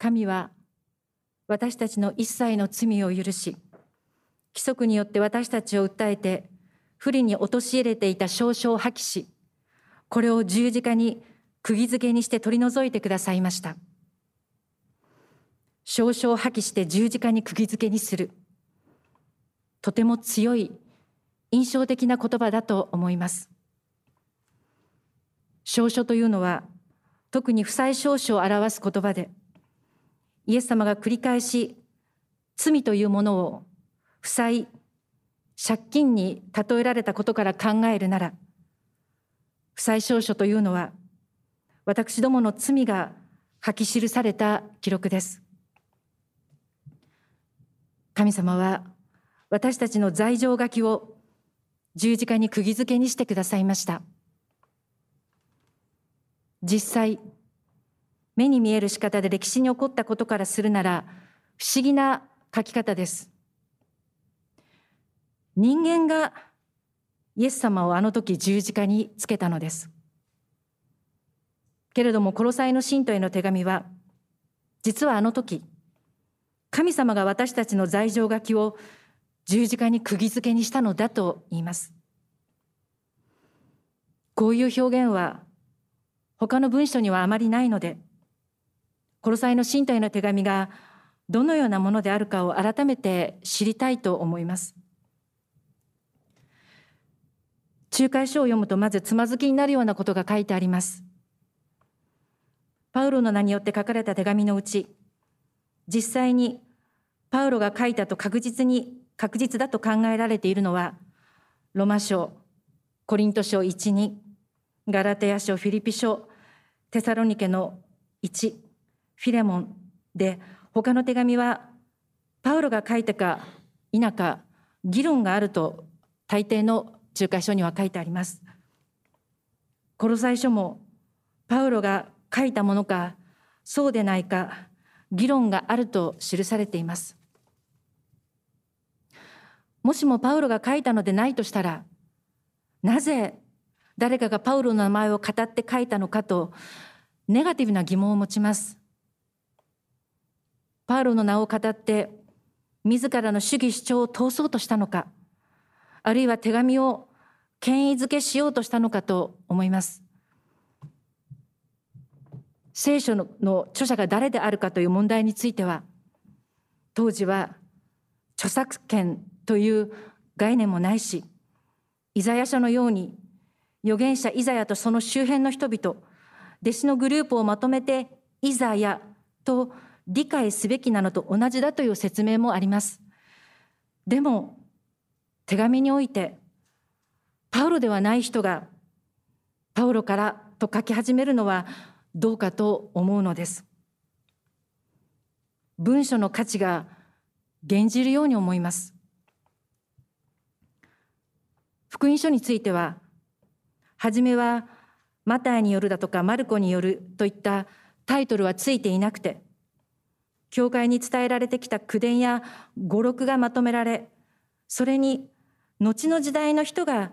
神は私たちの一切の罪を許し、規則によって私たちを訴えて、不利に陥れていた証書を破棄し、これを十字架に釘付けにして取り除いてくださいました。証書を破棄して十字架に釘付けにする。とても強い印象的な言葉だと思います。証書というのは特に負債証書を表す言葉でイエス様が繰り返し罪というものを負債借金に例えられたことから考えるなら負債証書というのは私どもの罪が書き記された記録です。神様は私たちの罪状書きを十字架に釘付けにしてくださいました。実際目に見える仕方で歴史に起こったことからするなら不思議な書き方です人間がイエス様をあの時十字架につけたのですけれどもコロサイの信徒への手紙は実はあの時神様が私たちの罪状書きを十字架に釘付けにしたのだと言います。こういう表現は他の文書にはあまりないので、コロサイの信徒への手紙がどのようなものであるかを改めて知りたいと思います。仲介書を読むとまずつまずきになるようなことが書いてあります。パウロの名によって書かれた手紙のうち、実際にパウロが書いたと確実に確実だと考えられているのはロマ書コリント書12ガラテヤ書フィリピ書テサロニケの1フィレモンで他の手紙はパウロが書いたか否か議論があると大抵の仲介書には書いてあります。コロサイ書もパウロが書いたものかそうでないか議論があると記されています。もしもパウロが書いたのでないとしたら、なぜ誰かがパウロの名前を語って書いたのかと、ネガティブな疑問を持ちます。パウロの名を語って、自らの主義主張を通そうとしたのか、あるいは手紙を権威づけしようとしたのかと思います。聖書の著者が誰であるかという問題については、当時は著作権という概念もないし、イザヤ書のように預言者イザヤとその周辺の人々、弟子のグループをまとめてイザヤと理解すべきなのと同じだという説明もあります。でも、手紙において、パウロではない人が、パウロからと書き始めるのはどうかと思うのです。文書の価値が減じるように思います。福音書については、はじめはマタイによるだとかマルコによるといったタイトルはついていなくて、教会に伝えられてきた口伝や語録がまとめられ、それに後の時代の人が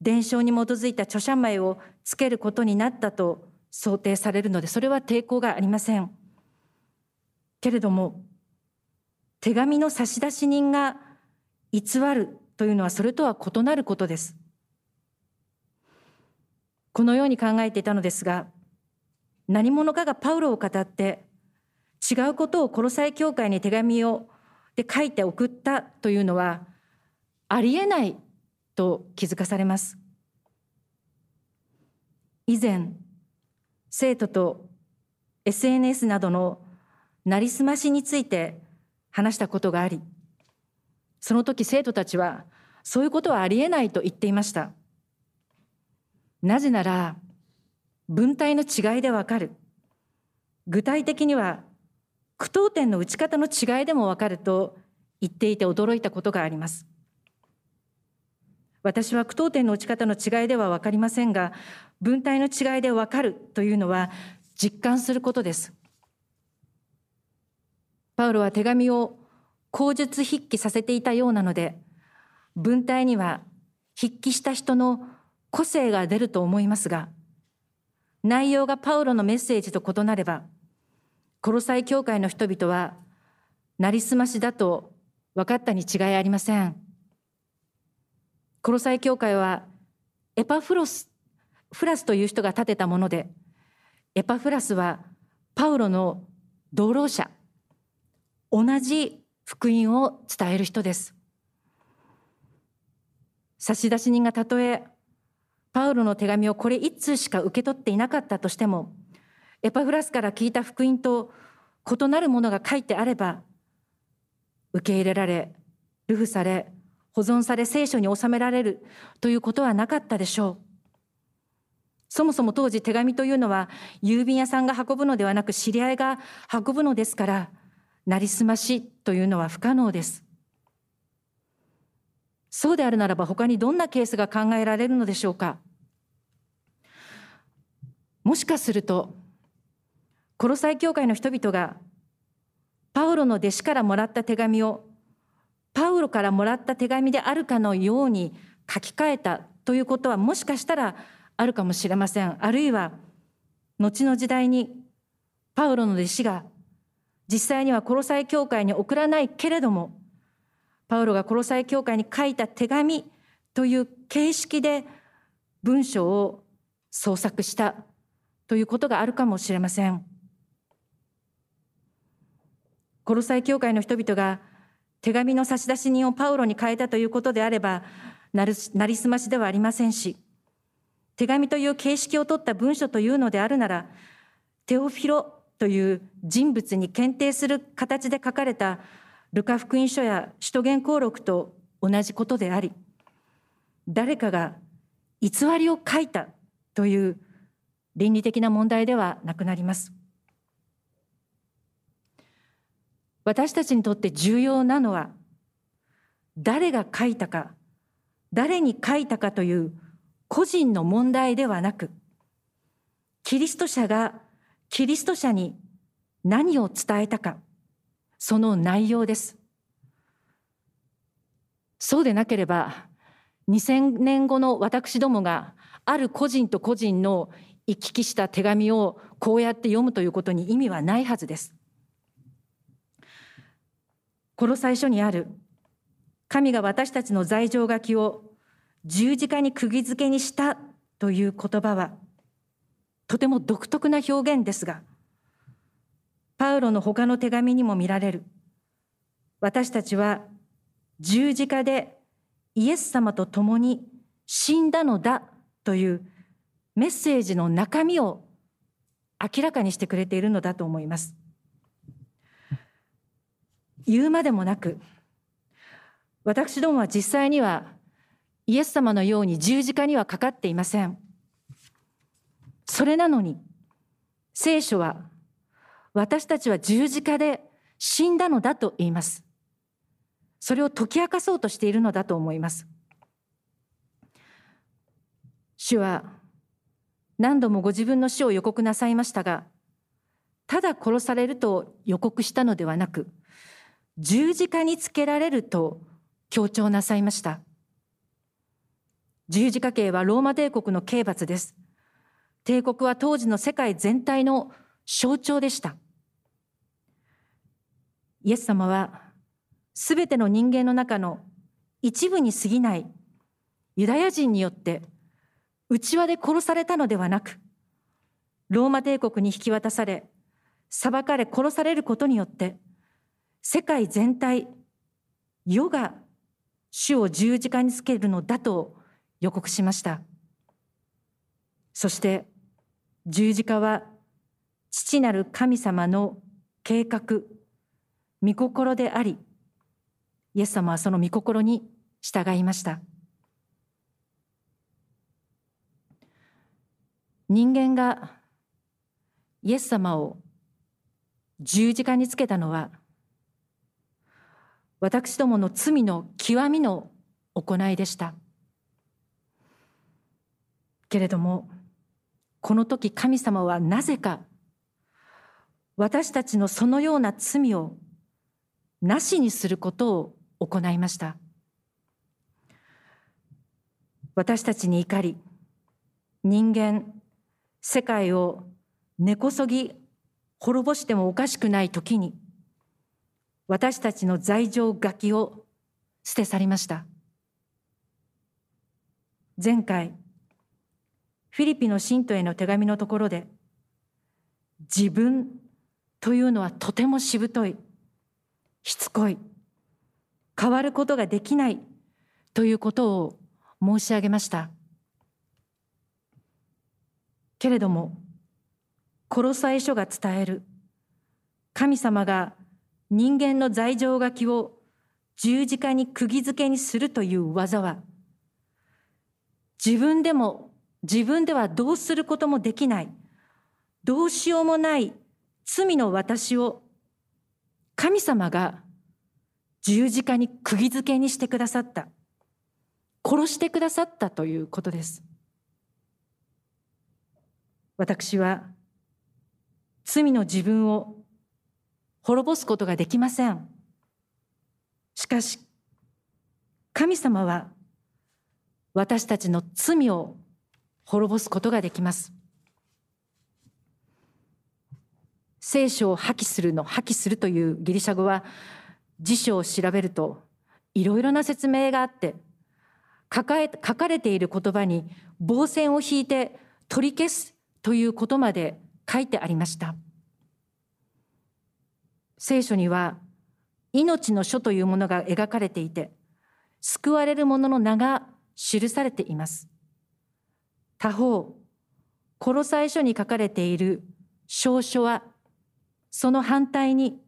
伝承に基づいた著者名をつけることになったと想定されるので、それは抵抗がありません。けれども、手紙の差出人が偽るというのはそれとは異なることです。このように考えていたのですが、何者かがパウロを語って違うことをコロサイ教会に手紙をで書いて送ったというのはありえないと気づかされます。以前、生徒と SNS などのなりすましについて話したことがあり、その時生徒たちは、そういうことはありえないと言っていました。なぜなら、文体の違いでわかる。具体的には、句読点の打ち方の違いでもわかると言っていて驚いたことがあります。私は句読点の打ち方の違いではわかりませんが、文体の違いでわかるというのは実感することです。パウロは手紙を口述筆記させていたようなので、文体には筆記した人の個性が出ると思いますが、内容がパウロのメッセージと異なれば、コロサイ教会の人々はなりすましだと分かったに違いありません。コロサイ教会はエパフロスフラスという人が建てたものでエパフラスはパウロの同労者同じ福音を伝える人です差出人がたとえパウロの手紙をこれ一通しか受け取っていなかったとしてもエパフラスから聞いた福音と異なるものが書いてあれば受け入れられ流布され保存され聖書に収められるということはなかったでしょうそもそも当時手紙というのは郵便屋さんが運ぶのではなく知り合いが運ぶのですからなりすましというのは不可能です。そうであるならば他にどんなケースが考えられるのでしょうかもしかするとコロサイ教会の人々がパウロの弟子からもらった手紙をパウロからもらった手紙であるかのように書き換えたということはもしかしたらあるかもしれませんあるいは後の時代にパウロの弟子が実際にはコロサイ教会に送らないけれどもパウロがコロサイ教会に書いた手紙という形式で文章を創作したということがあるかもしれません。コロサイ教会の人々が手紙の差出人をパウロに変えたということであればなりすましではありませんし手紙という形式を取った文書というのであるならテオフィロという人物に検定する形で書かれたルカ福音書や使徒言行録と同じことであり誰かが偽りを書いたという倫理的な問題ではなくなります。私たちにとって重要なのは誰が書いたか誰に書いたかという個人の問題ではなく、キリスト者がキリスト者に何を伝えたか、その内容です。そうでなければ、2000年後の私どもがある個人と個人の行き来した手紙をこうやって読むということに意味はないはずです。この最初にある神が私たちの罪状書きを十字架に釘付けにしたという言葉はとても独特な表現ですがパウロの他の手紙にも見られる私たちは十字架でイエス様と共に死んだのだというメッセージの中身を明らかにしてくれているのだと思います。言うまでもなく私どもは実際にはイエス様のように十字架にはかかっていません。それなのに、聖書は私たちは十字架で死んだのだと言います。それを解き明かそうとしているのだと思います。主は何度もご自分の死を予告なさいましたが、ただ殺されると予告したのではなく、十字架につけられると強調なさいました。十字架刑はローマ帝国の刑罰です。帝国は当時の世界全体の象徴でした。イエス様はすべての人間の中の一部に過ぎないユダヤ人によって内輪で殺されたのではなく、ローマ帝国に引き渡され、裁かれ殺されることによって、世界全体、世が主を十字架につけるのだと予告しました。そして十字架は父なる神様の計画御心でありイエス様はその御心に従いました。人間がイエス様を十字架につけたのは私どもの罪の極みの行いでした。けれどもこの時神様はなぜか私たちのそのような罪をなしにすることを行いました私たちに怒り人間世界を根こそぎ滅ぼしてもおかしくない時に私たちの罪状書きを捨て去りました。前回フィリピの信徒への手紙のところで自分というのはとてもしぶといしつこい変わることができないということを申し上げました。けれどもコロサイ書が伝える神様が人間の罪状書きを十字架に釘付けにするという技は自分でも自分ではどうすることもできないどうしようもない罪の私を神様が十字架に釘付けにしてくださった殺してくださったということです。私は罪の自分を滅ぼすことができません。しかし神様は私たちの罪を滅ぼすことができます。聖書を破棄するの破棄するというギリシャ語は辞書を調べるといろいろな説明があって書か書かれている言葉に棒線を引いて取り消すということまで書いてありました。聖書には命の書というものが描かれていて救われる者の名が記されています。他方コロサイ書に書かれている証書はその反対に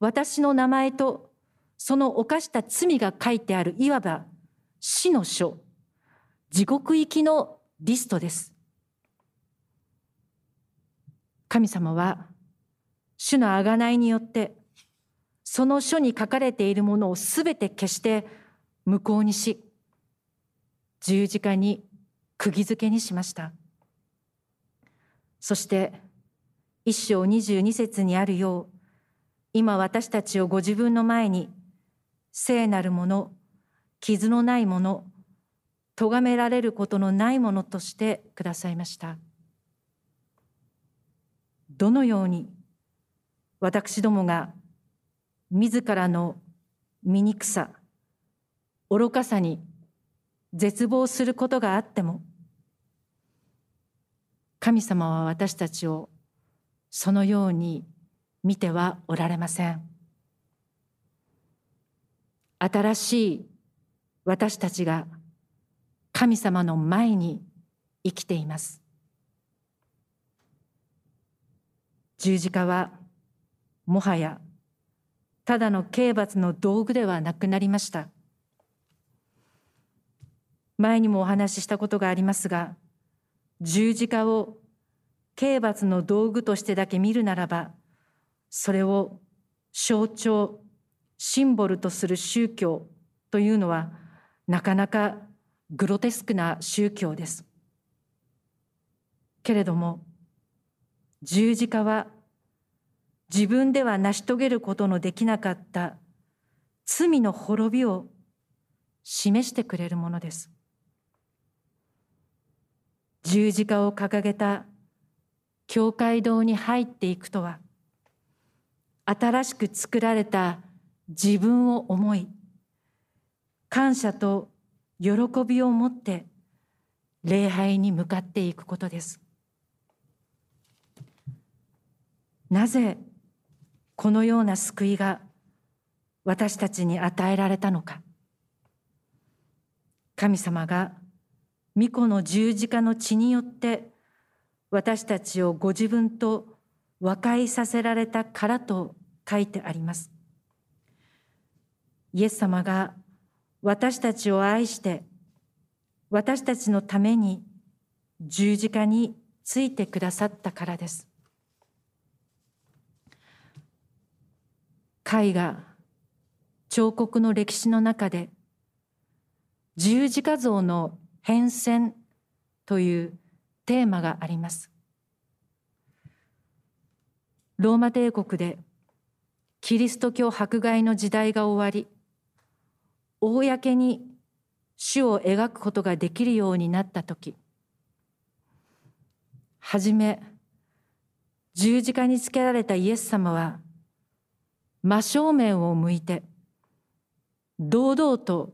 私の名前とその犯した罪が書いてあるいわば死の書地獄行きのリストです。神様は主の贖いによってその書に書かれているものをすべて消して無効にし十字架に釘付けにしました。そして一章二十二節にあるよう今私たちをご自分の前に聖なるもの傷のないもの咎められることのないものとしてくださいました。どのように私どもが自らの醜さ愚かさに絶望することがあっても神様は私たちをそのように見てはおられません。新しい私たちが神様の前に生きています。十字架はもはやただの刑罰の道具ではなくなりました。前にもお話ししたことがありますが十字架を刑罰の道具としてだけ見るならばそれを象徴シンボルとする宗教というのはなかなかグロテスクな宗教です。けれども十字架は自分では成し遂げることのできなかった罪の滅びを示してくれるものです。十字架を掲げた教会堂に入っていくとは新しく作られた自分を思い感謝と喜びを持って礼拝に向かっていくことです。なぜこのような救いが私たちに与えられたのか。神様が御子の十字架の血によって私たちをご自分と和解させられたからと書いてあります。イエス様が私たちを愛して私たちのために十字架についてくださったからです。絵画彫刻の歴史の中で十字架像の変遷というテーマがあります。ローマ帝国でキリスト教迫害の時代が終わり公に主を描くことができるようになった時はじめ十字架につけられたイエス様は真正面を向いて堂々と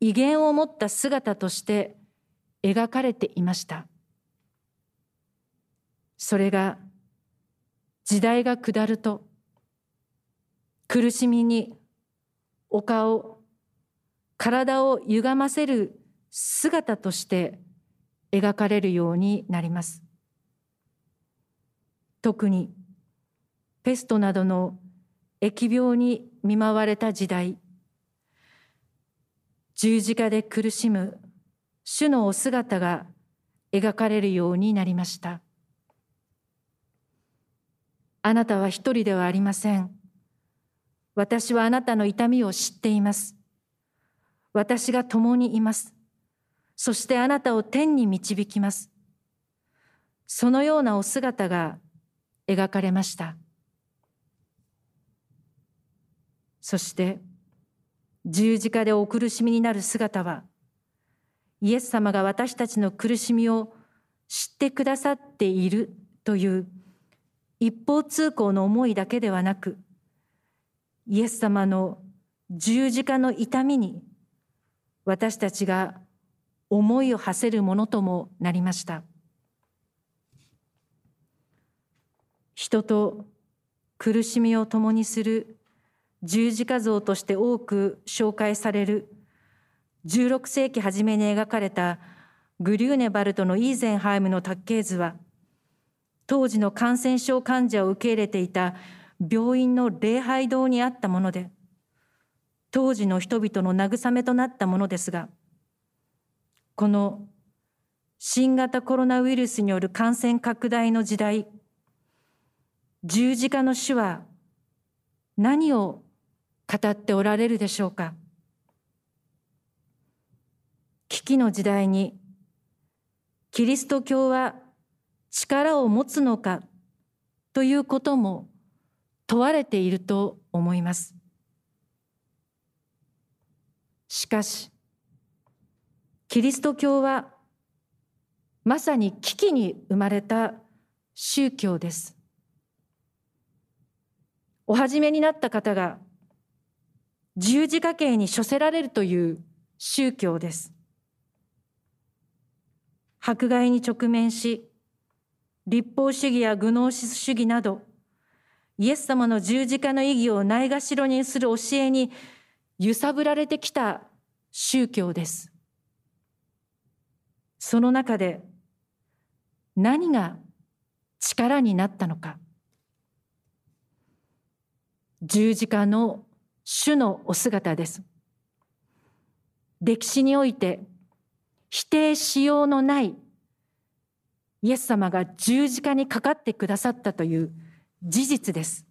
威厳を持った姿として描かれていました。それが時代が下ると苦しみにお顔体を歪ませる姿として描かれるようになります。特にペストなどの疫病に見舞われた時代。十字架で苦しむ主のお姿が描かれるようになりました。あなたは一人ではありません。私はあなたの痛みを知っています。私が共にいます。そしてあなたを天に導きます。そのようなお姿が描かれました。そして十字架でお苦しみになる姿はイエス様が私たちの苦しみを知ってくださっているという一方通行の思いだけではなくイエス様の十字架の痛みに私たちが思いを馳せるものともなりました。人と苦しみを共にする十字架像として多く紹介される。16世紀初めに描かれたグリューネバルトのイーゼンハイムの卓形図は当時の感染症患者を受け入れていた病院の礼拝堂にあったもので当時の人々の慰めとなったものですがこの新型コロナウイルスによる感染拡大の時代十字架の主は何を語っておられるでしょうか？危機の時代にキリスト教は力を持つのかということも問われていると思います。しかしキリスト教はまさに危機に生まれた宗教です。お始めになった方が十字架刑に処せられるという宗教です。迫害に直面し、立法主義やグノーシス主義など、イエス様の十字架の意義をないがしろにする教えに揺さぶられてきた宗教です。その中で何が力になったのか。十字架の主のお姿です。歴史において否定しようのないイエス様が十字架にかかってくださったという事実です。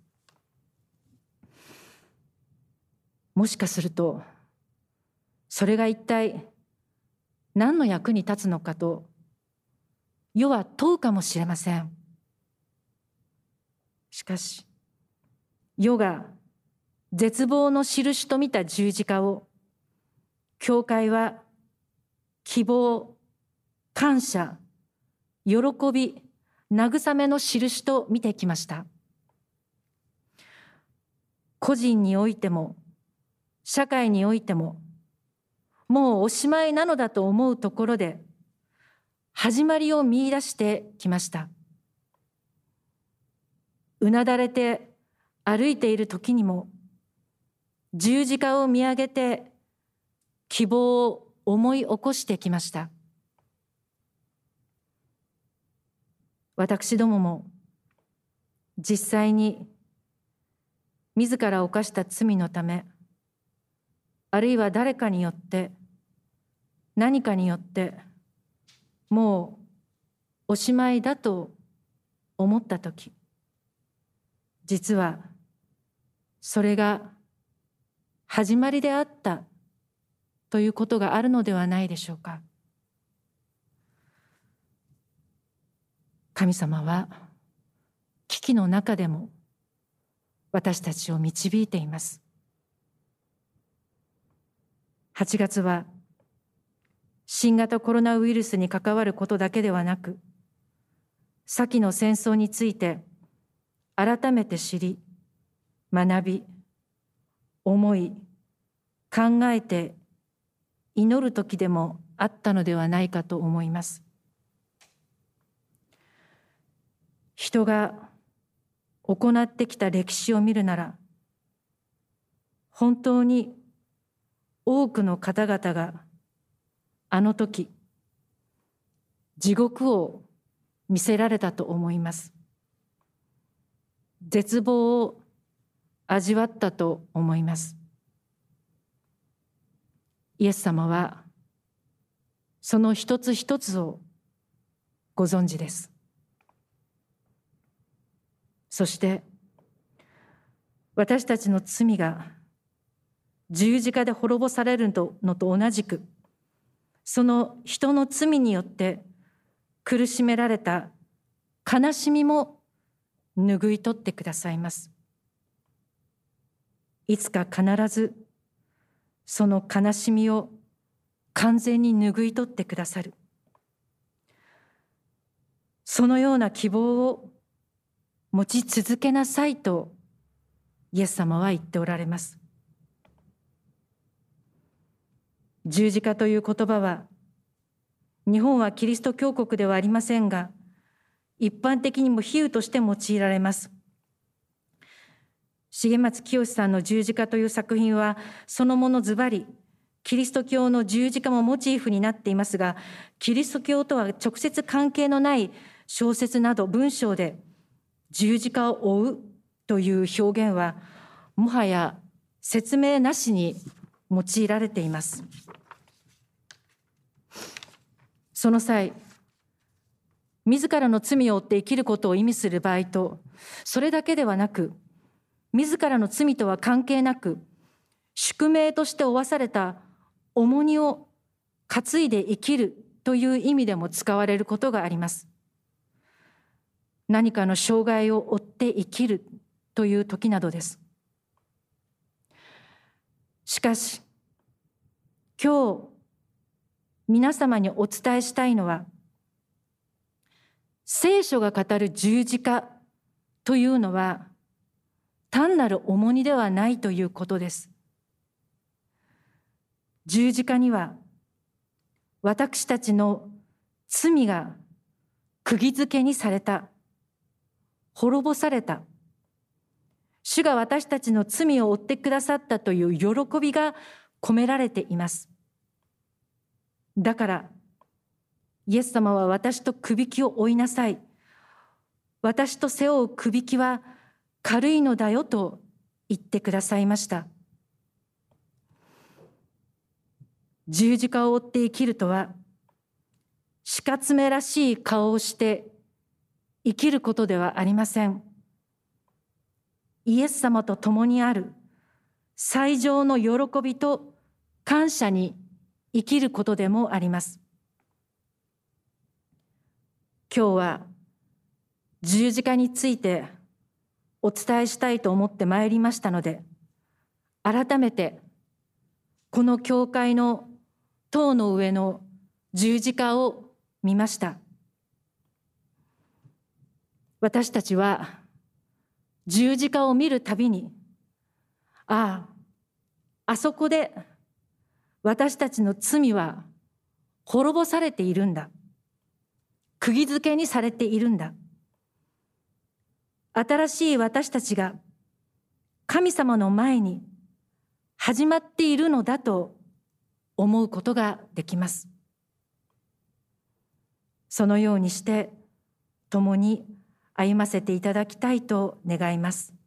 もしかするとそれが一体何の役に立つのかと世は問うかもしれません。しかし世が絶望の印と見た十字架を教会は希望感謝喜び慰めの印と見てきました。個人においても社会においてももうおしまいなのだと思うところで始まりを見出してきました。うなだれて歩いている時にも十字架を見上げて希望を思い起こしてきました。私どもも実際に自ら犯した罪のためあるいは誰かによって何かによってもうおしまいだと思った時実はそれが始まりであった。ということがあるのではないでしょうか。神様は危機の中でも私たちを導いています。8月は新型コロナウイルスに関わることだけではなく先の戦争について改めて知り学び思い考えて祈る時でもあったのではないかと思います。人が行ってきた歴史を見るなら本当に多くの方々があの時地獄を見せられたと思います。絶望を味わったと思います。イエス様はその一つ一つをご存知です。そして私たちの罪が十字架で滅ぼされるのと同じくその人の罪によって苦しめられた悲しみも拭い取ってくださいます。いつか必ずその悲しみを完全に拭い取ってくださる。そのような希望を持ち続けなさいとイエス様は言っておられます。十字架という言葉は日本はキリスト教国ではありませんが一般的にも比喩として用いられます。重松清さんの十字架という作品はそのものズバリキリスト教の十字架もモチーフになっていますがキリスト教とは直接関係のない小説など文章で十字架を追うという表現はもはや説明なしに用いられています。その際自らの罪を負って生きることを意味する場合とそれだけではなく自らの罪とは関係なく宿命として負わされた重荷を担いで生きるという意味でも使われることがあります。何かの障害を負って生きるという時などです。しかし今日皆様にお伝えしたいのは聖書が語る十字架というのは単なる重荷ではないということです。十字架には私たちの罪が釘付けにされた滅ぼされた主が私たちの罪を負ってくださったという喜びが込められています。だからイエス様は私とくびきを負いなさい私と背負うくびきは軽いのだよと言ってくださいました十字架を追って生きるとは死活めらしい顔をして生きることではありませんイエス様と共にある最上の喜びと感謝に生きることでもあります。今日は十字架についてお伝えしたいと思ってまいりましたので、改めてこの教会の塔の上の十字架を見ました。私たちは十字架を見るたびに、ああ、あそこで私たちの罪は滅ぼされているんだ。釘付けにされているんだ。新しい私たちが神様の前に始まっているのだと思うことができます。そのようにして共に歩ませていただきたいと願います。